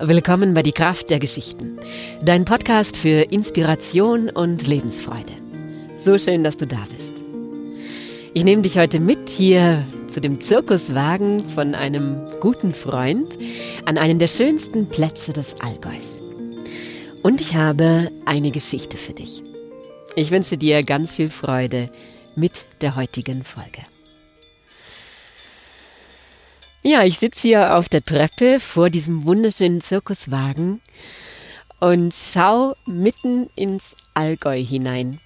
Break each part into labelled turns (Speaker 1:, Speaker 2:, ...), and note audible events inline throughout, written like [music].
Speaker 1: Willkommen bei Die Kraft der Geschichten, dein Podcast für Inspiration und Lebensfreude. So schön, dass du da bist. Ich nehme dich heute mit hier zu dem Zirkuswagen von einem guten Freund an einen der schönsten Plätze des Allgäus. Und ich habe eine Geschichte für dich. Ich wünsche dir ganz viel Freude mit der heutigen Folge. Ja, ich sitze hier auf der Treppe vor diesem wunderschönen Zirkuswagen und schau mitten ins Allgäu hinein.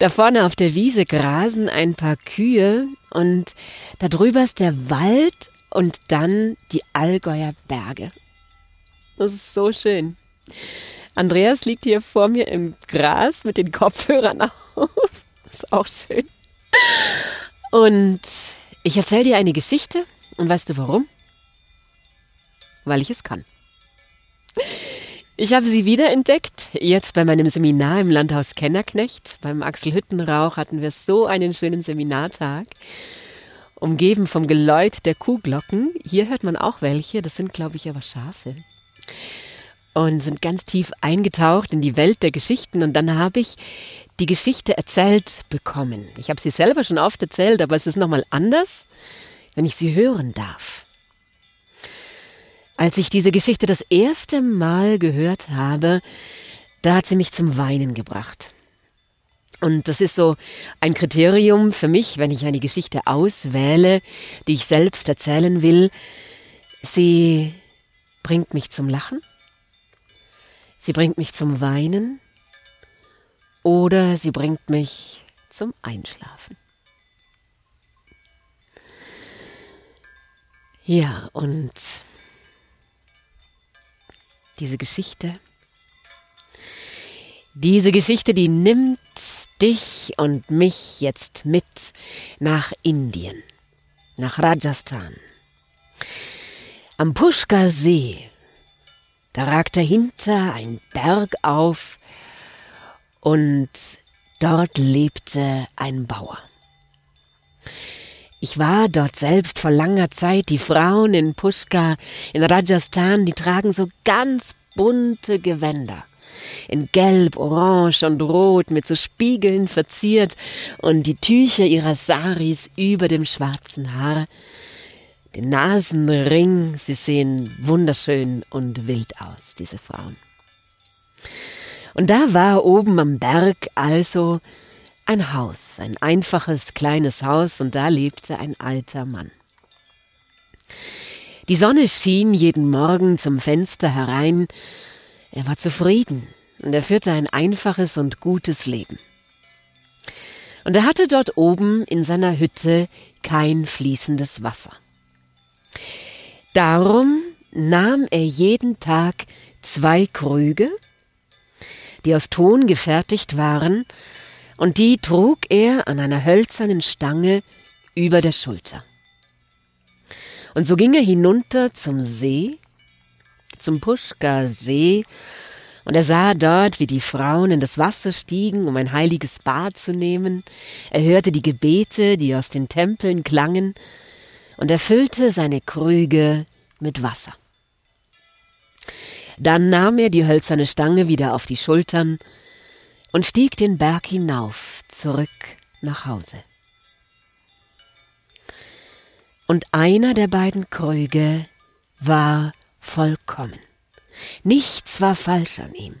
Speaker 1: Da vorne auf der Wiese grasen ein paar Kühe und da drüber ist der Wald und dann die Allgäuer Berge. Das ist so schön. Andreas liegt hier vor mir im Gras mit den Kopfhörern [laughs] auf. Das ist auch schön. Und ich erzähle dir eine Geschichte und weißt du warum? Weil ich es kann. Ich habe sie wiederentdeckt, jetzt bei meinem Seminar im Landhaus Kennerknecht. Beim Axel Hüttenrauch hatten wir so einen schönen Seminartag, umgeben vom Geläut der Kuhglocken. Hier hört man auch welche, das sind, glaube ich, aber Schafe. Und sind ganz tief eingetaucht in die Welt der Geschichten. Und dann habe ich die Geschichte erzählt bekommen. Ich habe sie selber schon oft erzählt, aber es ist nochmal anders, wenn ich sie hören darf. Als ich diese Geschichte das erste Mal gehört habe, da hat sie mich zum Weinen gebracht. Und das ist so ein Kriterium für mich, wenn ich eine Geschichte auswähle, die ich selbst erzählen will. Sie bringt mich zum Lachen. Sie bringt mich zum Weinen oder sie bringt mich zum Einschlafen. Ja, und diese Geschichte, diese Geschichte, die nimmt dich und mich jetzt mit nach Indien, nach Rajasthan. Am Pushkar See, da ragt dahinter ein Berg auf, und dort lebte ein Bauer. Ich war dort selbst vor langer Zeit. Die Frauen in Pushkar, in Rajasthan, die tragen so ganz bunte Gewänder. In Gelb, Orange und Rot mit so Spiegeln verziert und die Tücher ihrer Saris über dem schwarzen Haar. Den Nasenring, sie sehen wunderschön und wild aus, diese Frauen. Und da war oben am Berg also ein Haus, ein einfaches kleines Haus, und da lebte ein alter Mann. Die Sonne schien jeden Morgen zum Fenster herein, er war zufrieden und er führte ein einfaches und gutes Leben. Und er hatte dort oben in seiner Hütte kein fließendes Wasser. Darum nahm er jeden Tag zwei Krüge die aus Ton gefertigt waren, und die trug er an einer hölzernen Stange über der Schulter. Und so ging er hinunter zum See, zum Puschka-See, und er sah dort, wie die Frauen in das Wasser stiegen, um ein heiliges Bad zu nehmen. Er hörte die Gebete, die aus den Tempeln klangen, und er füllte seine Krüge mit Wasser. Dann nahm er die hölzerne Stange wieder auf die Schultern und stieg den Berg hinauf, zurück nach Hause. Und einer der beiden Krüge war vollkommen. Nichts war falsch an ihm.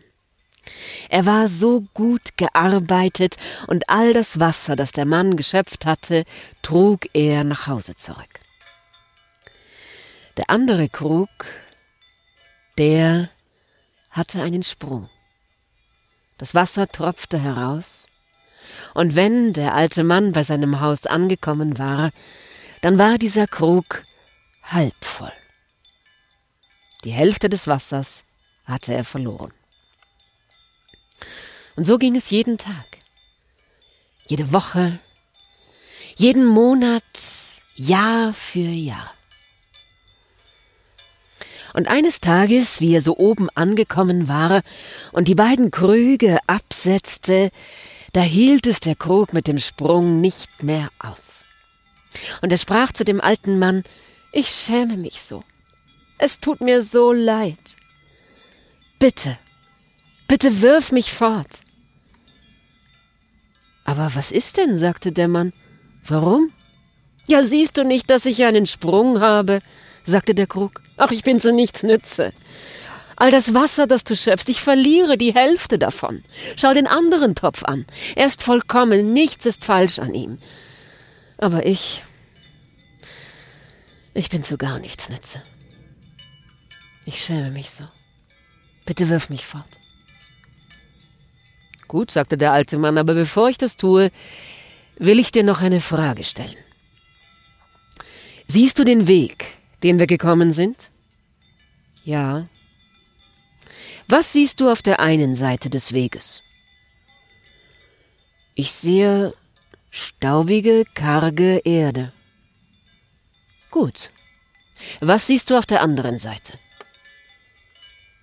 Speaker 1: Er war so gut gearbeitet, und all das Wasser, das der Mann geschöpft hatte, trug er nach Hause zurück. Der andere Krug der hatte einen Sprung. Das Wasser tropfte heraus, und wenn der alte Mann bei seinem Haus angekommen war, dann war dieser Krug halb voll. Die Hälfte des Wassers hatte er verloren. Und so ging es jeden Tag, jede Woche, jeden Monat, Jahr für Jahr. Und eines Tages, wie er so oben angekommen war und die beiden Krüge absetzte, da hielt es der Krug mit dem Sprung nicht mehr aus. Und er sprach zu dem alten Mann, ich schäme mich so. Es tut mir so leid. Bitte, bitte wirf mich fort. Aber was ist denn? sagte der Mann. Warum? Ja, siehst du nicht, dass ich einen Sprung habe? sagte der Krug. Ach, ich bin zu nichts nütze. All das Wasser, das du schöpfst, ich verliere die Hälfte davon. Schau den anderen Topf an. Er ist vollkommen, nichts ist falsch an ihm. Aber ich. Ich bin zu gar nichts nütze. Ich schäme mich so. Bitte wirf mich fort. Gut, sagte der alte Mann, aber bevor ich das tue, will ich dir noch eine Frage stellen. Siehst du den Weg, den wir gekommen sind? Ja. Was siehst du auf der einen Seite des Weges? Ich sehe staubige, karge Erde. Gut. Was siehst du auf der anderen Seite?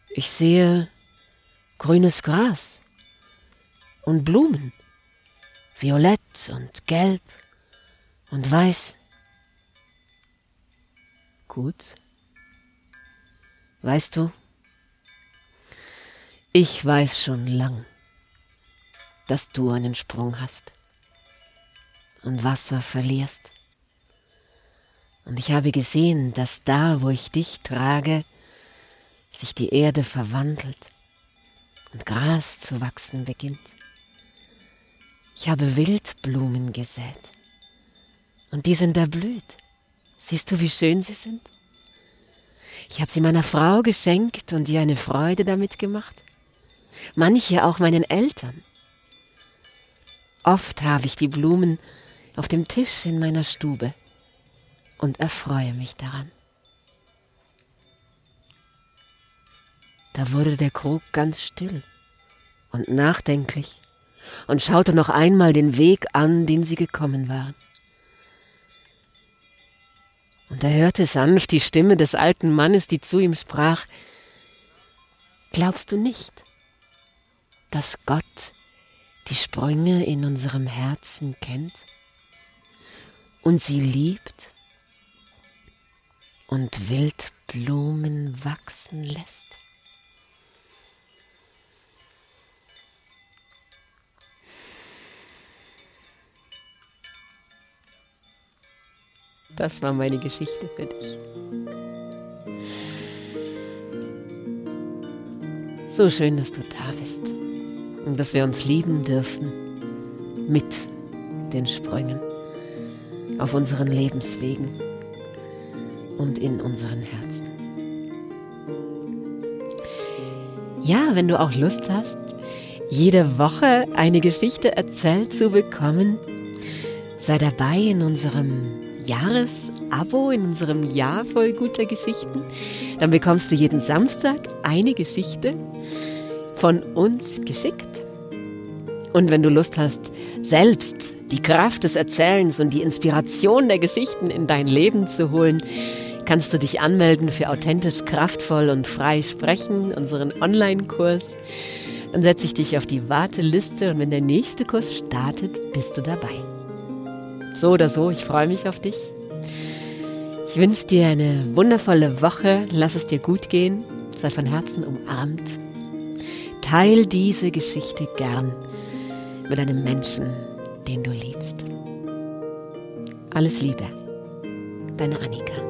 Speaker 1: Ich sehe grünes Gras und Blumen, violett und gelb und weiß. Gut. Weißt du, ich weiß schon lang, dass du einen Sprung hast und Wasser verlierst. Und ich habe gesehen, dass da, wo ich dich trage, sich die Erde verwandelt und Gras zu wachsen beginnt. Ich habe Wildblumen gesät und die sind erblüht. Siehst du, wie schön sie sind? Ich habe sie meiner Frau geschenkt und ihr eine Freude damit gemacht. Manche auch meinen Eltern. Oft habe ich die Blumen auf dem Tisch in meiner Stube und erfreue mich daran. Da wurde der Krug ganz still und nachdenklich und schaute noch einmal den Weg an, den sie gekommen waren. Und er hörte sanft die Stimme des alten Mannes, die zu ihm sprach, Glaubst du nicht, dass Gott die Sprünge in unserem Herzen kennt und sie liebt und Wildblumen wachsen lässt? Das war meine Geschichte für dich. So schön, dass du da bist und dass wir uns lieben dürfen mit den Sprüngen auf unseren Lebenswegen und in unseren Herzen. Ja, wenn du auch Lust hast, jede Woche eine Geschichte erzählt zu bekommen, sei dabei in unserem Jahresabo in unserem Jahr voll guter Geschichten. Dann bekommst du jeden Samstag eine Geschichte von uns geschickt. Und wenn du Lust hast, selbst die Kraft des Erzählens und die Inspiration der Geschichten in dein Leben zu holen, kannst du dich anmelden für authentisch, kraftvoll und frei sprechen, unseren Online-Kurs. Dann setze ich dich auf die Warteliste und wenn der nächste Kurs startet, bist du dabei. So oder so, ich freue mich auf dich. Ich wünsche dir eine wundervolle Woche. Lass es dir gut gehen. Sei von Herzen umarmt. Teil diese Geschichte gern mit einem Menschen, den du liebst. Alles Liebe. Deine Annika.